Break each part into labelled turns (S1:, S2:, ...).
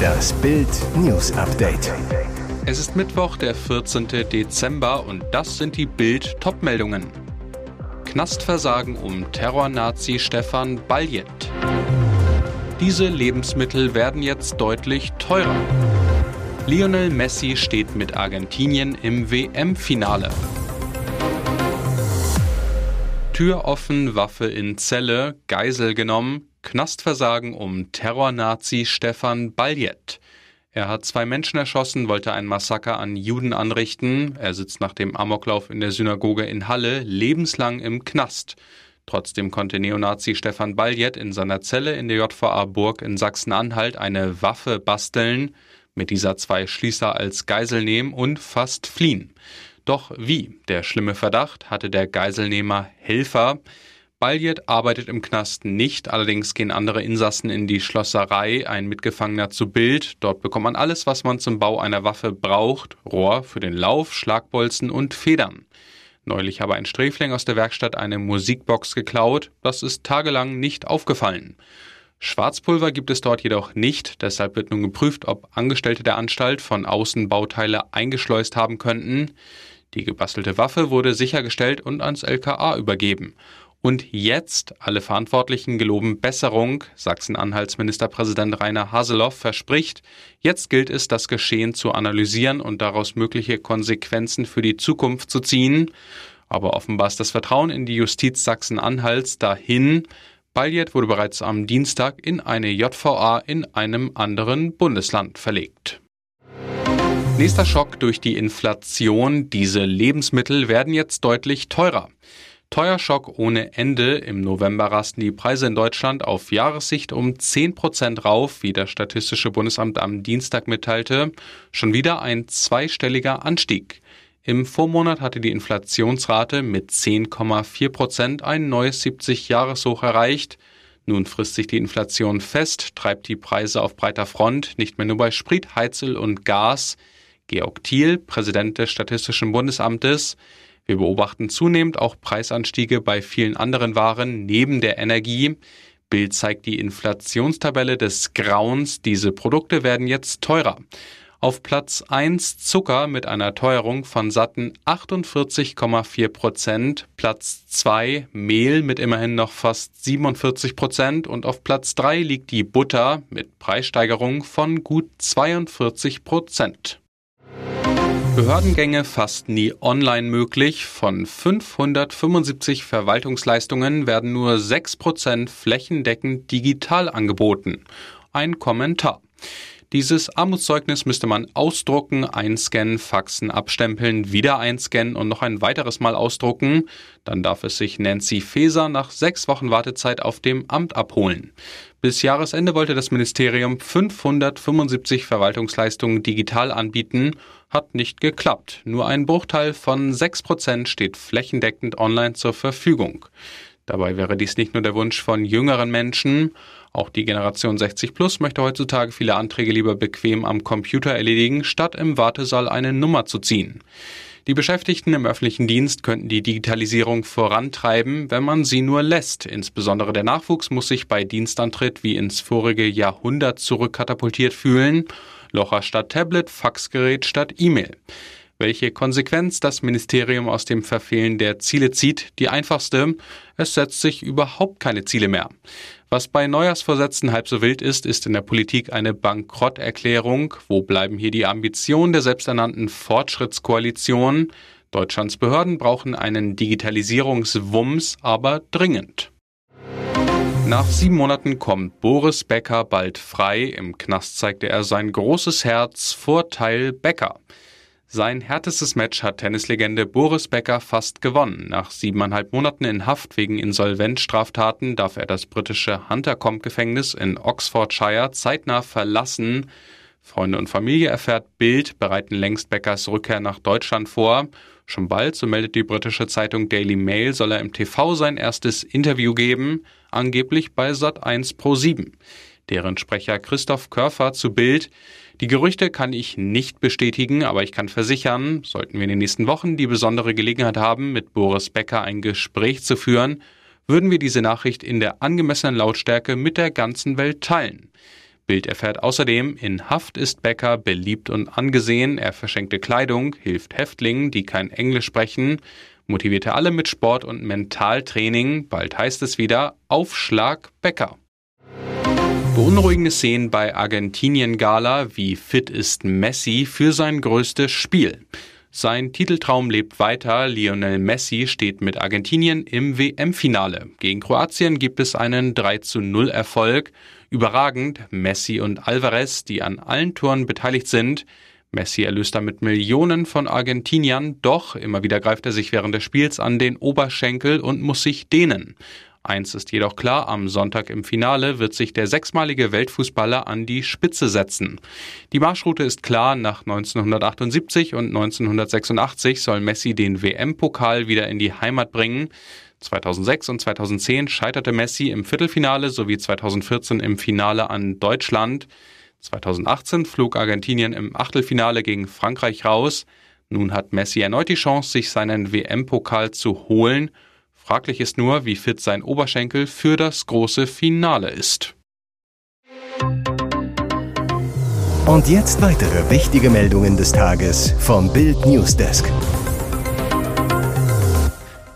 S1: Das Bild News Update.
S2: Es ist Mittwoch, der 14. Dezember und das sind die Bild Topmeldungen. Knastversagen um Terrornazi Stefan Baljet. Diese Lebensmittel werden jetzt deutlich teurer. Lionel Messi steht mit Argentinien im WM-Finale. Tür offen, Waffe in Zelle, Geisel genommen, Knastversagen um Terrornazi Stefan Baljet. Er hat zwei Menschen erschossen, wollte ein Massaker an Juden anrichten. Er sitzt nach dem Amoklauf in der Synagoge in Halle lebenslang im Knast. Trotzdem konnte Neonazi Stefan Baljet in seiner Zelle in der JVA Burg in Sachsen-Anhalt eine Waffe basteln, mit dieser zwei Schließer als Geisel nehmen und fast fliehen. Doch wie? Der schlimme Verdacht hatte der Geiselnehmer Helfer. Baljet arbeitet im Knast nicht, allerdings gehen andere Insassen in die Schlosserei, ein Mitgefangener zu Bild. Dort bekommt man alles, was man zum Bau einer Waffe braucht: Rohr für den Lauf, Schlagbolzen und Federn. Neulich habe ein Sträfling aus der Werkstatt eine Musikbox geklaut. Das ist tagelang nicht aufgefallen. Schwarzpulver gibt es dort jedoch nicht, deshalb wird nun geprüft, ob Angestellte der Anstalt von außen Bauteile eingeschleust haben könnten. Die gebastelte Waffe wurde sichergestellt und ans LKA übergeben. Und jetzt, alle Verantwortlichen geloben Besserung, Sachsen-Anhalts Ministerpräsident Rainer Haseloff verspricht, jetzt gilt es, das Geschehen zu analysieren und daraus mögliche Konsequenzen für die Zukunft zu ziehen. Aber offenbar ist das Vertrauen in die Justiz Sachsen-Anhalts dahin. Baljet wurde bereits am Dienstag in eine JVA in einem anderen Bundesland verlegt. Nächster Schock durch die Inflation. Diese Lebensmittel werden jetzt deutlich teurer. Teuerschock ohne Ende. Im November rasten die Preise in Deutschland auf Jahressicht um 10 Prozent rauf, wie das Statistische Bundesamt am Dienstag mitteilte. Schon wieder ein zweistelliger Anstieg. Im Vormonat hatte die Inflationsrate mit 10,4 Prozent ein neues 70-Jahres-Hoch erreicht. Nun frisst sich die Inflation fest, treibt die Preise auf breiter Front, nicht mehr nur bei Sprit, Heizöl und Gas. Georg Thiel, Präsident des Statistischen Bundesamtes, wir beobachten zunehmend auch Preisanstiege bei vielen anderen Waren neben der Energie. Bild zeigt die Inflationstabelle des Grauens. Diese Produkte werden jetzt teurer. Auf Platz 1 Zucker mit einer Teuerung von satten 48,4 Prozent. Platz 2 Mehl mit immerhin noch fast 47 Prozent. Und auf Platz 3 liegt die Butter mit Preissteigerung von gut 42 Prozent. Behördengänge fast nie online möglich. Von 575 Verwaltungsleistungen werden nur 6% flächendeckend digital angeboten. Ein Kommentar. Dieses Armutszeugnis müsste man ausdrucken, einscannen, faxen, abstempeln, wieder einscannen und noch ein weiteres Mal ausdrucken. Dann darf es sich Nancy Faeser nach sechs Wochen Wartezeit auf dem Amt abholen. Bis Jahresende wollte das Ministerium 575 Verwaltungsleistungen digital anbieten, hat nicht geklappt. Nur ein Bruchteil von 6% steht flächendeckend online zur Verfügung. Dabei wäre dies nicht nur der Wunsch von jüngeren Menschen, auch die Generation 60 Plus möchte heutzutage viele Anträge lieber bequem am Computer erledigen, statt im Wartesaal eine Nummer zu ziehen. Die Beschäftigten im öffentlichen Dienst könnten die Digitalisierung vorantreiben, wenn man sie nur lässt. Insbesondere der Nachwuchs muss sich bei Dienstantritt wie ins vorige Jahrhundert zurückkatapultiert fühlen. Locher statt Tablet, Faxgerät statt E-Mail. Welche Konsequenz das Ministerium aus dem Verfehlen der Ziele zieht, die einfachste, es setzt sich überhaupt keine Ziele mehr. Was bei Neujahrsvorsätzen halb so wild ist, ist in der Politik eine Bankrotterklärung. Wo bleiben hier die Ambitionen der selbsternannten Fortschrittskoalition? Deutschlands Behörden brauchen einen Digitalisierungswumms, aber dringend. Nach sieben Monaten kommt Boris Becker bald frei. Im Knast zeigte er sein großes Herz. Vorteil Becker. Sein härtestes Match hat Tennislegende Boris Becker fast gewonnen. Nach siebeneinhalb Monaten in Haft wegen Insolvenzstraftaten darf er das britische Huntercombe-Gefängnis in Oxfordshire zeitnah verlassen. Freunde und Familie erfährt Bild, bereiten längst Beckers Rückkehr nach Deutschland vor. Schon bald, so meldet die britische Zeitung Daily Mail, soll er im TV sein erstes Interview geben, angeblich bei Sat1 Pro 7 deren Sprecher Christoph Körfer zu Bild. Die Gerüchte kann ich nicht bestätigen, aber ich kann versichern, sollten wir in den nächsten Wochen die besondere Gelegenheit haben, mit Boris Becker ein Gespräch zu führen, würden wir diese Nachricht in der angemessenen Lautstärke mit der ganzen Welt teilen. Bild erfährt außerdem, in Haft ist Becker beliebt und angesehen, er verschenkte Kleidung, hilft Häftlingen, die kein Englisch sprechen, motivierte alle mit Sport und Mentaltraining, bald heißt es wieder Aufschlag Becker. Beunruhigende Szenen bei Argentinien-Gala, wie fit ist Messi für sein größtes Spiel. Sein Titeltraum lebt weiter. Lionel Messi steht mit Argentinien im WM-Finale. Gegen Kroatien gibt es einen 3 zu 0 Erfolg. Überragend Messi und Alvarez, die an allen Toren beteiligt sind. Messi erlöst damit Millionen von Argentiniern, doch immer wieder greift er sich während des Spiels an den Oberschenkel und muss sich dehnen. Eins ist jedoch klar, am Sonntag im Finale wird sich der sechsmalige Weltfußballer an die Spitze setzen. Die Marschroute ist klar, nach 1978 und 1986 soll Messi den WM-Pokal wieder in die Heimat bringen. 2006 und 2010 scheiterte Messi im Viertelfinale sowie 2014 im Finale an Deutschland. 2018 flog Argentinien im Achtelfinale gegen Frankreich raus. Nun hat Messi erneut die Chance, sich seinen WM-Pokal zu holen Fraglich ist nur, wie fit sein Oberschenkel für das große Finale ist.
S1: Und jetzt weitere wichtige Meldungen des Tages vom Bild Newsdesk.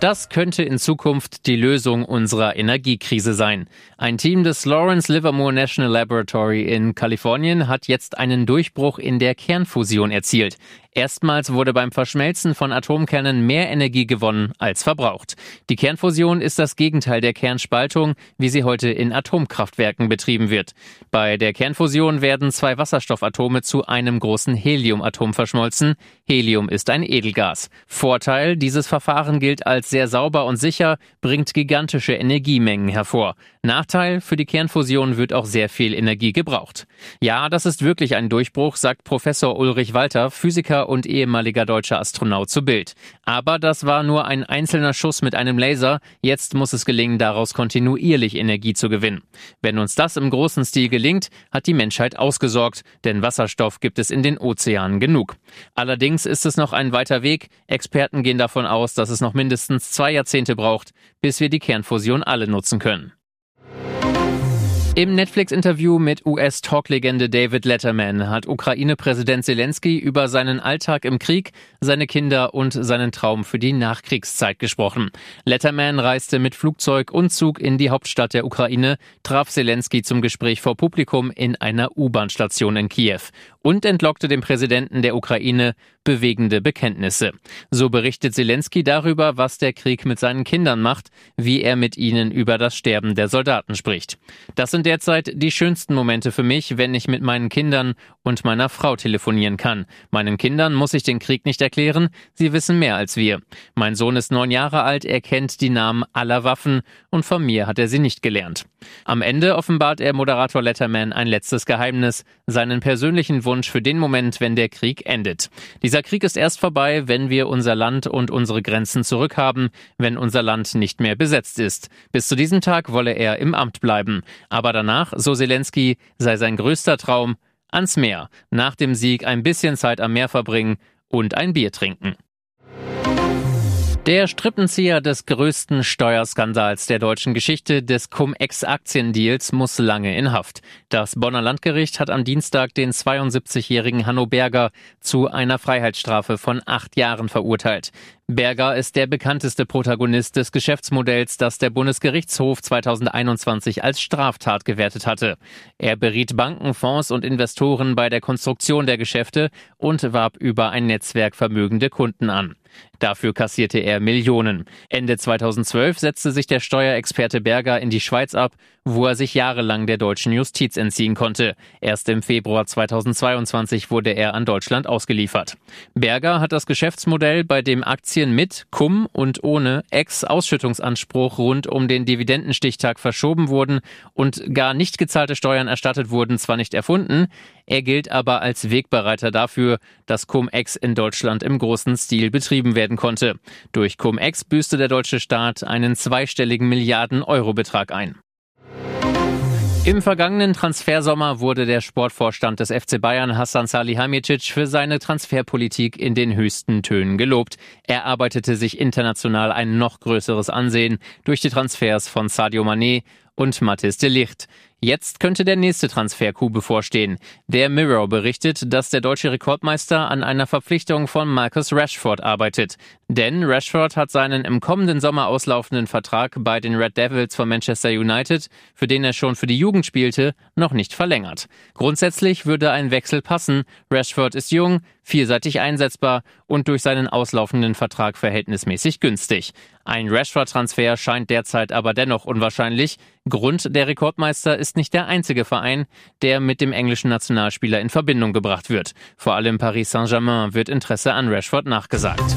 S3: Das könnte in Zukunft die Lösung unserer Energiekrise sein. Ein Team des Lawrence Livermore National Laboratory in Kalifornien hat jetzt einen Durchbruch in der Kernfusion erzielt. Erstmals wurde beim Verschmelzen von Atomkernen mehr Energie gewonnen als verbraucht. Die Kernfusion ist das Gegenteil der Kernspaltung, wie sie heute in Atomkraftwerken betrieben wird. Bei der Kernfusion werden zwei Wasserstoffatome zu einem großen Heliumatom verschmolzen. Helium ist ein Edelgas. Vorteil, dieses Verfahren gilt als sehr sauber und sicher, bringt gigantische Energiemengen hervor. Nachteil, für die Kernfusion wird auch sehr viel Energie gebraucht. Ja, das ist wirklich ein Durchbruch, sagt Professor Ulrich Walter, Physiker und ehemaliger deutscher Astronaut zu Bild. Aber das war nur ein einzelner Schuss mit einem Laser. Jetzt muss es gelingen, daraus kontinuierlich Energie zu gewinnen. Wenn uns das im großen Stil gelingt, hat die Menschheit ausgesorgt, denn Wasserstoff gibt es in den Ozeanen genug. Allerdings ist es noch ein weiter Weg. Experten gehen davon aus, dass es noch mindestens zwei Jahrzehnte braucht, bis wir die Kernfusion alle nutzen können. Im Netflix-Interview mit US-Talk-Legende David Letterman hat Ukraine-Präsident Zelensky über seinen Alltag im Krieg, seine Kinder und seinen Traum für die Nachkriegszeit gesprochen. Letterman reiste mit Flugzeug und Zug in die Hauptstadt der Ukraine, traf Zelensky zum Gespräch vor Publikum in einer U-Bahn-Station in Kiew und entlockte dem Präsidenten der Ukraine bewegende Bekenntnisse. So berichtet Zelensky darüber, was der Krieg mit seinen Kindern macht, wie er mit ihnen über das Sterben der Soldaten spricht. Das sind derzeit die schönsten Momente für mich, wenn ich mit meinen Kindern und meiner Frau telefonieren kann. Meinen Kindern muss ich den Krieg nicht erklären, sie wissen mehr als wir. Mein Sohn ist neun Jahre alt, er kennt die Namen aller Waffen und von mir hat er sie nicht gelernt. Am Ende offenbart er Moderator Letterman ein letztes Geheimnis, seinen persönlichen Wunsch für den Moment, wenn der Krieg endet. Dieser Krieg ist erst vorbei, wenn wir unser Land und unsere Grenzen zurückhaben, wenn unser Land nicht mehr besetzt ist. Bis zu diesem Tag wolle er im Amt bleiben. Aber danach, so Zelensky, sei sein größter Traum, ans Meer, nach dem Sieg ein bisschen Zeit am Meer verbringen und ein Bier trinken. Der Strippenzieher des größten Steuerskandals der deutschen Geschichte des Cum-Ex-Aktiendeals muss lange in Haft. Das Bonner Landgericht hat am Dienstag den 72-jährigen Hanno Berger zu einer Freiheitsstrafe von acht Jahren verurteilt. Berger ist der bekannteste Protagonist des Geschäftsmodells, das der Bundesgerichtshof 2021 als Straftat gewertet hatte. Er beriet Banken, Fonds und Investoren bei der Konstruktion der Geschäfte und warb über ein Netzwerk vermögende Kunden an. Dafür kassierte er Millionen. Ende 2012 setzte sich der Steuerexperte Berger in die Schweiz ab, wo er sich jahrelang der deutschen Justiz entziehen konnte. Erst im Februar 2022 wurde er an Deutschland ausgeliefert. Berger hat das Geschäftsmodell, bei dem Aktien mit, cum und ohne Ex-Ausschüttungsanspruch rund um den Dividendenstichtag verschoben wurden und gar nicht gezahlte Steuern erstattet wurden, zwar nicht erfunden, er gilt aber als Wegbereiter dafür, dass Cum-Ex in Deutschland im großen Stil betrieben werden konnte. Durch Cum-Ex büßte der deutsche Staat einen zweistelligen Milliarden-Euro-Betrag ein. Im vergangenen Transfersommer wurde der Sportvorstand des FC Bayern Hassan Salihamidzic für seine Transferpolitik in den höchsten Tönen gelobt. Er arbeitete sich international ein noch größeres Ansehen durch die Transfers von Sadio Mané und Mathis de Licht. Jetzt könnte der nächste Transfercoup bevorstehen. Der Mirror berichtet, dass der deutsche Rekordmeister an einer Verpflichtung von Marcus Rashford arbeitet. Denn Rashford hat seinen im kommenden Sommer auslaufenden Vertrag bei den Red Devils von Manchester United, für den er schon für die Jugend spielte, noch nicht verlängert. Grundsätzlich würde ein Wechsel passen. Rashford ist jung, vielseitig einsetzbar und durch seinen auslaufenden Vertrag verhältnismäßig günstig. Ein Rashford-Transfer scheint derzeit aber dennoch unwahrscheinlich. Grund der Rekordmeister ist nicht der einzige Verein, der mit dem englischen Nationalspieler in Verbindung gebracht wird. Vor allem Paris Saint-Germain wird Interesse an Rashford nachgesagt.